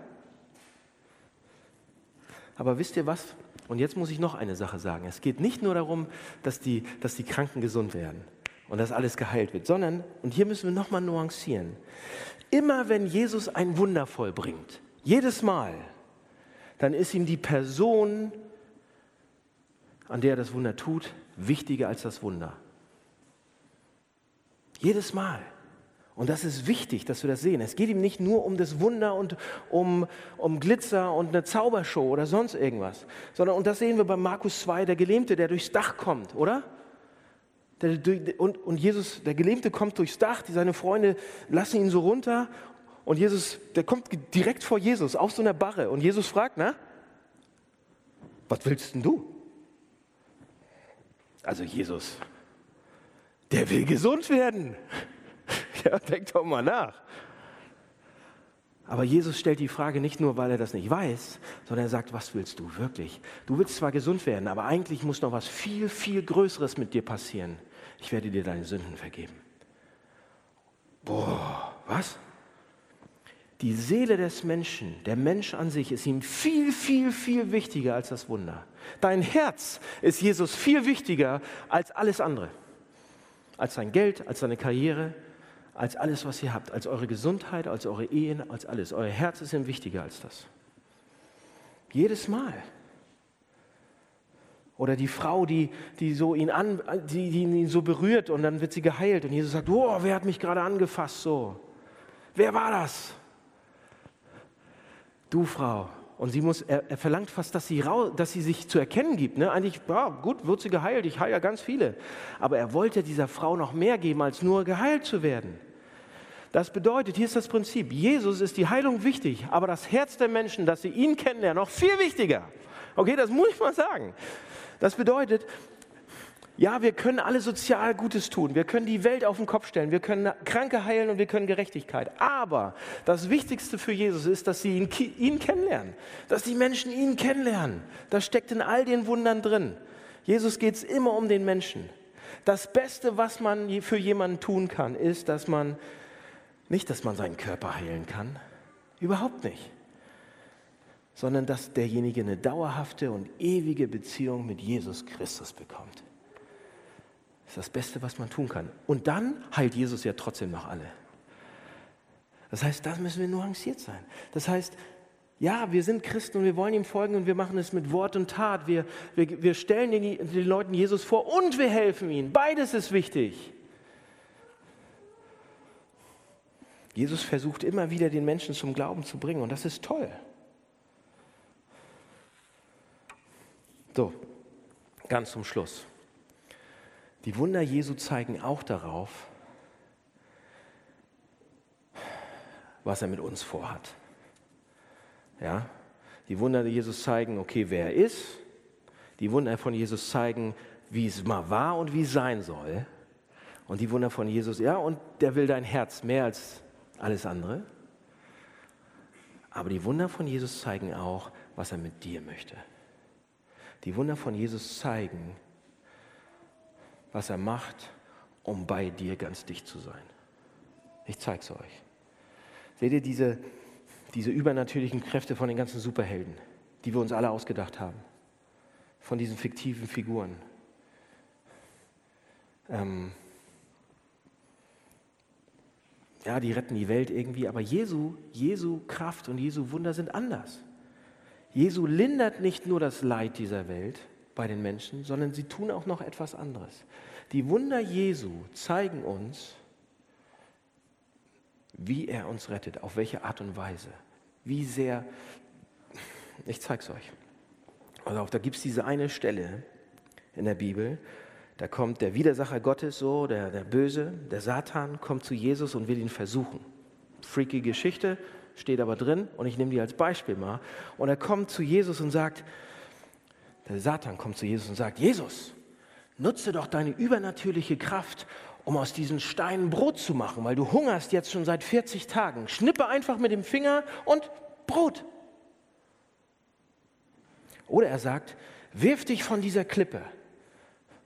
Aber wisst ihr was? Und jetzt muss ich noch eine Sache sagen. Es geht nicht nur darum, dass die, dass die Kranken gesund werden und dass alles geheilt wird, sondern, und hier müssen wir nochmal nuancieren, immer wenn Jesus ein Wunder vollbringt, jedes Mal, dann ist ihm die Person, an der er das Wunder tut, wichtiger als das Wunder. Jedes Mal. Und das ist wichtig, dass wir das sehen. Es geht ihm nicht nur um das Wunder und um, um Glitzer und eine Zaubershow oder sonst irgendwas, sondern, und das sehen wir bei Markus 2, der Gelähmte, der durchs Dach kommt, oder? Der, und, und Jesus, der Gelähmte kommt durchs Dach, die, seine Freunde lassen ihn so runter und Jesus, der kommt direkt vor Jesus auf so einer Barre und Jesus fragt, na, was willst denn du? Also Jesus, der will gesund werden. <laughs> Ja, denk doch mal nach. Aber Jesus stellt die Frage nicht nur, weil er das nicht weiß, sondern er sagt, was willst du wirklich? Du willst zwar gesund werden, aber eigentlich muss noch was viel, viel Größeres mit dir passieren. Ich werde dir deine Sünden vergeben. Boah, was? Die Seele des Menschen, der Mensch an sich, ist ihm viel, viel, viel wichtiger als das Wunder. Dein Herz ist Jesus viel wichtiger als alles andere. Als dein Geld, als deine Karriere, als alles, was ihr habt, als eure Gesundheit, als eure Ehen, als alles. Euer Herz ist ihm wichtiger als das. Jedes Mal. Oder die Frau, die, die, so ihn an, die, die ihn so berührt und dann wird sie geheilt und Jesus sagt, oh, wer hat mich gerade angefasst so? Wer war das? Du Frau. Und sie muss, er, er verlangt fast, dass sie, dass sie sich zu erkennen gibt. Ne? Eigentlich, ja, gut, wird sie geheilt, ich heile ganz viele. Aber er wollte dieser Frau noch mehr geben, als nur geheilt zu werden. Das bedeutet, hier ist das Prinzip, Jesus ist die Heilung wichtig, aber das Herz der Menschen, dass sie ihn kennenlernen, noch viel wichtiger. Okay, das muss ich mal sagen. Das bedeutet, ja, wir können alle sozial Gutes tun, wir können die Welt auf den Kopf stellen, wir können Kranke heilen und wir können Gerechtigkeit. Aber das Wichtigste für Jesus ist, dass sie ihn, ihn kennenlernen, dass die Menschen ihn kennenlernen. Das steckt in all den Wundern drin. Jesus geht es immer um den Menschen. Das Beste, was man für jemanden tun kann, ist, dass man nicht, dass man seinen Körper heilen kann, überhaupt nicht, sondern dass derjenige eine dauerhafte und ewige Beziehung mit Jesus Christus bekommt. Das ist das Beste, was man tun kann. Und dann heilt Jesus ja trotzdem noch alle. Das heißt, da müssen wir nuanciert sein. Das heißt, ja, wir sind Christen und wir wollen ihm folgen und wir machen es mit Wort und Tat. Wir, wir, wir stellen den, den Leuten Jesus vor und wir helfen ihnen. Beides ist wichtig. Jesus versucht immer wieder den Menschen zum Glauben zu bringen und das ist toll. So, ganz zum Schluss. Die Wunder Jesu zeigen auch darauf, was er mit uns vorhat. Ja? Die Wunder Jesus zeigen, okay, wer er ist. Die Wunder von Jesus zeigen, wie es mal war und wie es sein soll. Und die Wunder von Jesus, ja, und der will dein Herz mehr als alles andere. Aber die Wunder von Jesus zeigen auch, was er mit dir möchte. Die Wunder von Jesus zeigen, was er macht, um bei dir ganz dicht zu sein. Ich zeige es euch. Seht ihr diese, diese übernatürlichen Kräfte von den ganzen Superhelden, die wir uns alle ausgedacht haben? Von diesen fiktiven Figuren. Ähm, ja, die retten die Welt irgendwie, aber Jesu, Jesu Kraft und Jesu Wunder sind anders. Jesu lindert nicht nur das Leid dieser Welt bei den Menschen, sondern sie tun auch noch etwas anderes. Die Wunder Jesu zeigen uns, wie er uns rettet, auf welche Art und Weise, wie sehr. Ich zeige es euch. Also da gibt es diese eine Stelle in der Bibel, da kommt der Widersacher Gottes, so der, der Böse, der Satan, kommt zu Jesus und will ihn versuchen. Freaky Geschichte, steht aber drin und ich nehme die als Beispiel mal. Und er kommt zu Jesus und sagt, Satan kommt zu Jesus und sagt, Jesus, nutze doch deine übernatürliche Kraft, um aus diesen Steinen Brot zu machen, weil du hungerst jetzt schon seit 40 Tagen. Schnippe einfach mit dem Finger und Brot. Oder er sagt, wirf dich von dieser Klippe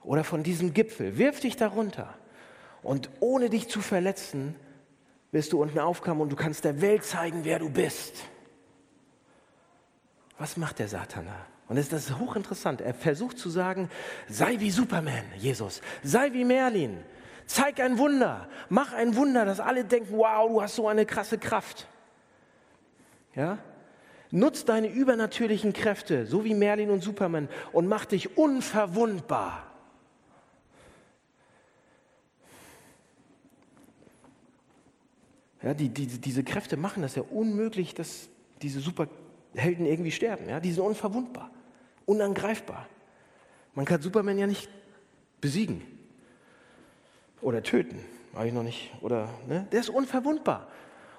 oder von diesem Gipfel. Wirf dich darunter. Und ohne dich zu verletzen, wirst du unten aufkommen und du kannst der Welt zeigen, wer du bist. Was macht der Satan da? Und das ist hochinteressant. Er versucht zu sagen, sei wie Superman, Jesus, sei wie Merlin, zeig ein Wunder, mach ein Wunder, dass alle denken, wow, du hast so eine krasse Kraft. Ja? Nutz deine übernatürlichen Kräfte, so wie Merlin und Superman, und mach dich unverwundbar. Ja, die, die, diese Kräfte machen das ja unmöglich, dass diese Superhelden irgendwie sterben. Ja? Die sind unverwundbar, unangreifbar. Man kann Superman ja nicht besiegen oder töten. Habe ich noch nicht. Oder, ne? Der ist unverwundbar.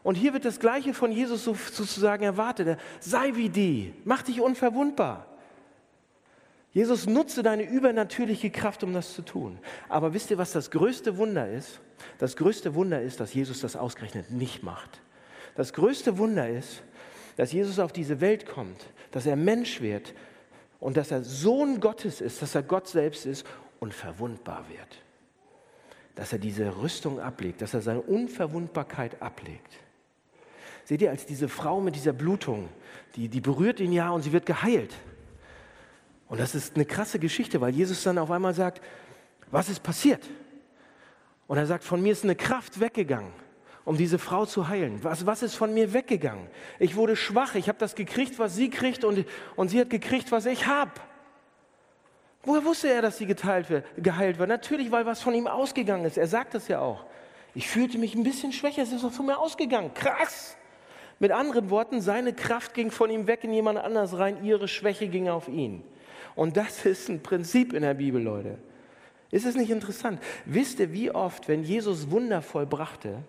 Und hier wird das Gleiche von Jesus sozusagen erwartet. Sei wie die, mach dich unverwundbar. Jesus nutze deine übernatürliche Kraft, um das zu tun. Aber wisst ihr, was das größte Wunder ist? Das größte Wunder ist, dass Jesus das ausgerechnet nicht macht. Das größte Wunder ist, dass Jesus auf diese Welt kommt, dass er Mensch wird und dass er Sohn Gottes ist, dass er Gott selbst ist und verwundbar wird. Dass er diese Rüstung ablegt, dass er seine Unverwundbarkeit ablegt. Seht ihr, als diese Frau mit dieser Blutung, die, die berührt ihn ja und sie wird geheilt. Und das ist eine krasse Geschichte, weil Jesus dann auf einmal sagt, was ist passiert? Und er sagt, von mir ist eine Kraft weggegangen, um diese Frau zu heilen. Was, was ist von mir weggegangen? Ich wurde schwach, ich habe das gekriegt, was sie kriegt und, und sie hat gekriegt, was ich habe. Woher wusste er, dass sie geteilt wird, geheilt wird? Natürlich, weil was von ihm ausgegangen ist. Er sagt das ja auch. Ich fühlte mich ein bisschen schwächer, es ist von mir ausgegangen. Krass! Mit anderen Worten, seine Kraft ging von ihm weg in jemand anders rein, ihre Schwäche ging auf ihn. Und das <laughs> ist ein Prinzip in der Bibel, Leute. Ist es nicht interessant? Wisst ihr, wie oft, wenn Jesus Wunder vollbrachte,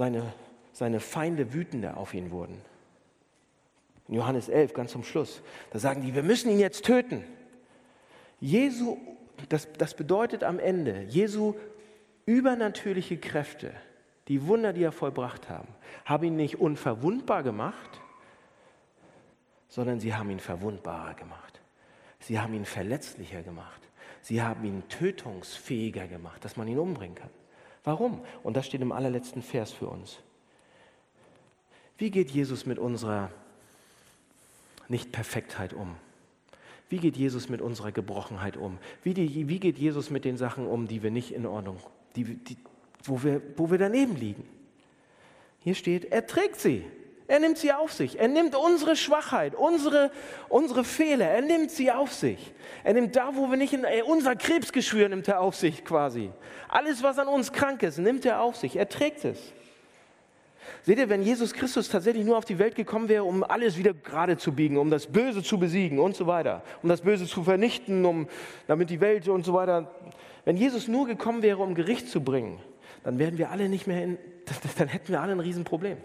seine, seine Feinde wütender auf ihn wurden? In Johannes 11, ganz zum Schluss, da sagen die, wir müssen ihn jetzt töten. Jesu, das, das bedeutet am Ende, Jesu übernatürliche Kräfte, die Wunder, die er vollbracht haben, haben ihn nicht unverwundbar gemacht, sondern sie haben ihn verwundbarer gemacht. Sie haben ihn verletzlicher gemacht. Sie haben ihn tötungsfähiger gemacht, dass man ihn umbringen kann. Warum? Und das steht im allerletzten Vers für uns. Wie geht Jesus mit unserer Nicht-Perfektheit um? Wie geht Jesus mit unserer Gebrochenheit um? Wie, die, wie geht Jesus mit den Sachen um, die wir nicht in Ordnung, die, die, wo, wir, wo wir daneben liegen? Hier steht, er trägt sie. Er nimmt sie auf sich. Er nimmt unsere Schwachheit, unsere, unsere Fehler, er nimmt sie auf sich. Er nimmt da, wo wir nicht in unser Krebsgeschwür nimmt er auf sich quasi. Alles, was an uns krank ist, nimmt er auf sich. Er trägt es. Seht ihr, wenn Jesus Christus tatsächlich nur auf die Welt gekommen wäre, um alles wieder gerade zu biegen, um das Böse zu besiegen und so weiter, um das Böse zu vernichten, um, damit die Welt und so weiter, wenn Jesus nur gekommen wäre, um Gericht zu bringen, dann wären wir alle nicht mehr in, <laughs> dann hätten wir alle ein Riesenproblem.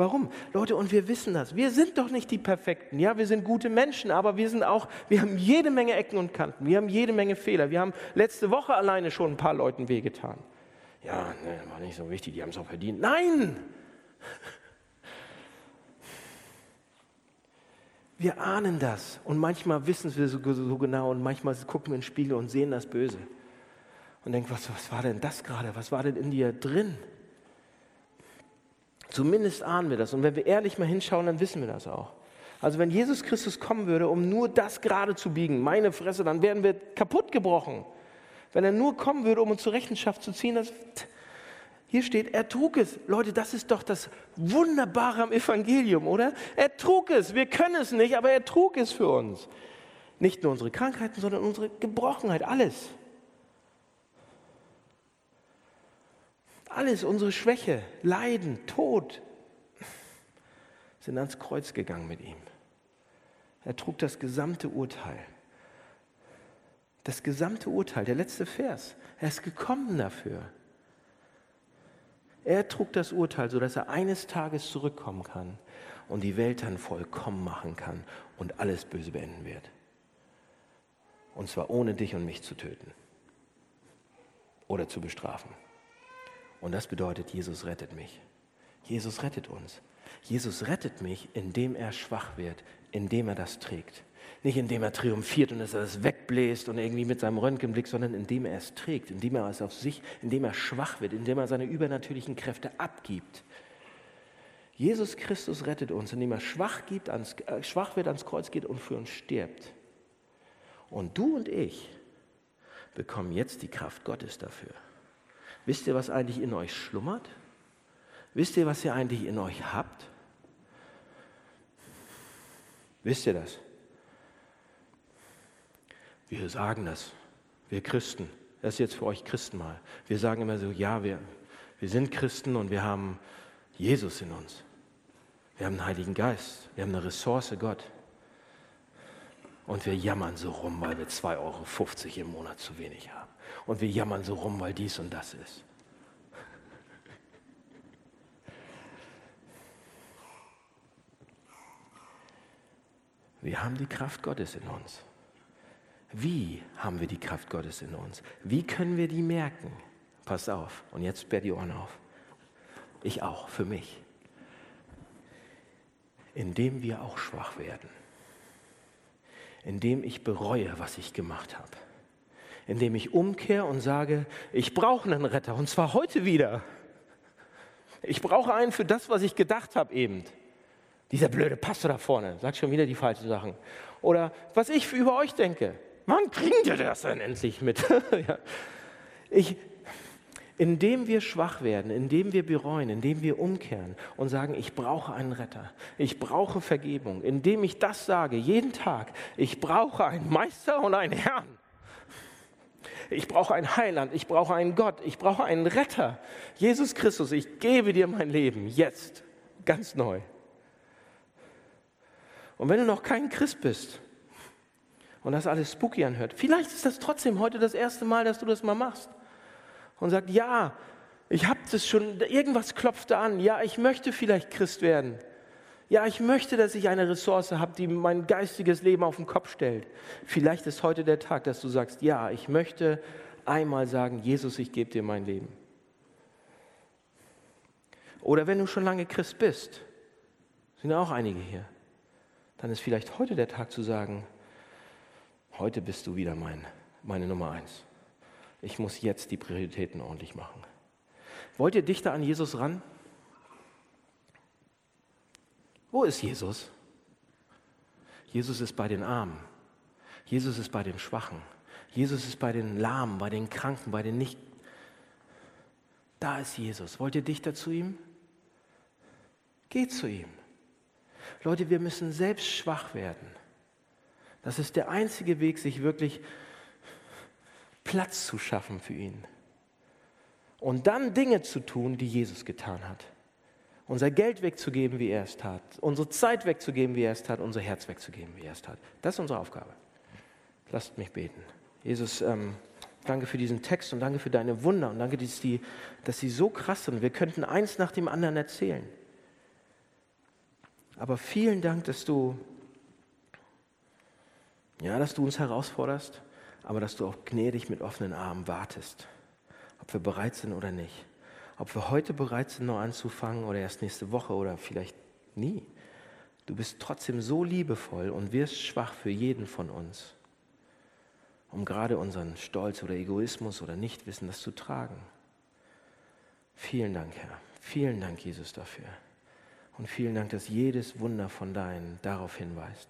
Warum? Leute, und wir wissen das. Wir sind doch nicht die Perfekten. Ja, wir sind gute Menschen, aber wir sind auch, wir haben jede Menge Ecken und Kanten. Wir haben jede Menge Fehler. Wir haben letzte Woche alleine schon ein paar Leuten wehgetan. Ja, ne, war nicht so wichtig, die haben es auch verdient. Nein! Wir ahnen das und manchmal wissen wir so, so genau und manchmal gucken wir in den Spiegel und sehen das Böse und denken, was, was war denn das gerade? Was war denn in dir drin? Zumindest ahnen wir das. Und wenn wir ehrlich mal hinschauen, dann wissen wir das auch. Also wenn Jesus Christus kommen würde, um nur das gerade zu biegen, meine Fresse, dann wären wir kaputt gebrochen. Wenn er nur kommen würde, um uns zur Rechenschaft zu ziehen, das, hier steht, er trug es. Leute, das ist doch das Wunderbare am Evangelium, oder? Er trug es. Wir können es nicht, aber er trug es für uns. Nicht nur unsere Krankheiten, sondern unsere Gebrochenheit, alles. Alles, unsere Schwäche, Leiden, Tod, sind ans Kreuz gegangen mit ihm. Er trug das gesamte Urteil. Das gesamte Urteil, der letzte Vers. Er ist gekommen dafür. Er trug das Urteil, sodass er eines Tages zurückkommen kann und die Welt dann vollkommen machen kann und alles Böse beenden wird. Und zwar ohne dich und mich zu töten oder zu bestrafen. Und das bedeutet, Jesus rettet mich. Jesus rettet uns. Jesus rettet mich, indem er schwach wird, indem er das trägt. Nicht indem er triumphiert und dass er es wegbläst und irgendwie mit seinem Röntgenblick, sondern indem er es trägt, indem er es auf sich, indem er schwach wird, indem er seine übernatürlichen Kräfte abgibt. Jesus Christus rettet uns, indem er schwach, gibt, ans, äh, schwach wird, ans Kreuz geht und für uns stirbt. Und du und ich bekommen jetzt die Kraft Gottes dafür. Wisst ihr, was eigentlich in euch schlummert? Wisst ihr, was ihr eigentlich in euch habt? Wisst ihr das? Wir sagen das, wir Christen. Das ist jetzt für euch Christen mal. Wir sagen immer so, ja, wir, wir sind Christen und wir haben Jesus in uns. Wir haben den Heiligen Geist, wir haben eine Ressource Gott. Und wir jammern so rum, weil wir 2,50 Euro im Monat zu wenig haben. Und wir jammern so rum, weil dies und das ist. Wir haben die Kraft Gottes in uns. Wie haben wir die Kraft Gottes in uns? Wie können wir die merken? Pass auf, und jetzt sperr die Ohren auf. Ich auch, für mich. Indem wir auch schwach werden. Indem ich bereue, was ich gemacht habe. Indem ich umkehre und sage, ich brauche einen Retter, und zwar heute wieder. Ich brauche einen für das, was ich gedacht habe eben. Dieser blöde Pastor da vorne sagt schon wieder die falschen Sachen. Oder was ich über euch denke. Wann kriegt ihr das denn endlich mit? <laughs> ja. ich, indem wir schwach werden, indem wir bereuen, indem wir umkehren und sagen, ich brauche einen Retter, ich brauche Vergebung, indem ich das sage, jeden Tag, ich brauche einen Meister und einen Herrn. Ich brauche ein Heiland, ich brauche einen Gott, ich brauche einen Retter. Jesus Christus, ich gebe dir mein Leben jetzt, ganz neu. Und wenn du noch kein Christ bist und das alles spooky anhört, vielleicht ist das trotzdem heute das erste Mal, dass du das mal machst. Und sagst, ja, ich habe das schon, irgendwas klopft da an. Ja, ich möchte vielleicht Christ werden. Ja, ich möchte, dass ich eine Ressource habe, die mein geistiges Leben auf den Kopf stellt. Vielleicht ist heute der Tag, dass du sagst, ja, ich möchte einmal sagen, Jesus, ich gebe dir mein Leben. Oder wenn du schon lange Christ bist, sind auch einige hier, dann ist vielleicht heute der Tag zu sagen, heute bist du wieder mein, meine Nummer eins. Ich muss jetzt die Prioritäten ordentlich machen. Wollt ihr dichter an Jesus ran? Wo ist Jesus? Jesus ist bei den Armen. Jesus ist bei den Schwachen. Jesus ist bei den Lahmen, bei den Kranken, bei den Nicht. Da ist Jesus. Wollt ihr dichter zu ihm? Geht zu ihm. Leute, wir müssen selbst schwach werden. Das ist der einzige Weg, sich wirklich Platz zu schaffen für ihn. Und dann Dinge zu tun, die Jesus getan hat. Unser Geld wegzugeben, wie er es tat. Unsere Zeit wegzugeben, wie er es tat. Unser Herz wegzugeben, wie er es tat. Das ist unsere Aufgabe. Lasst mich beten. Jesus, ähm, danke für diesen Text und danke für deine Wunder und danke, dass, die, dass sie so krass sind. Wir könnten eins nach dem anderen erzählen. Aber vielen Dank, dass du, ja, dass du uns herausforderst, aber dass du auch gnädig mit offenen Armen wartest, ob wir bereit sind oder nicht. Ob wir heute bereit sind, noch anzufangen oder erst nächste Woche oder vielleicht nie. Du bist trotzdem so liebevoll und wirst schwach für jeden von uns, um gerade unseren Stolz oder Egoismus oder Nichtwissen das zu tragen. Vielen Dank, Herr. Vielen Dank, Jesus, dafür. Und vielen Dank, dass jedes Wunder von deinen darauf hinweist.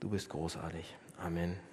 Du bist großartig. Amen.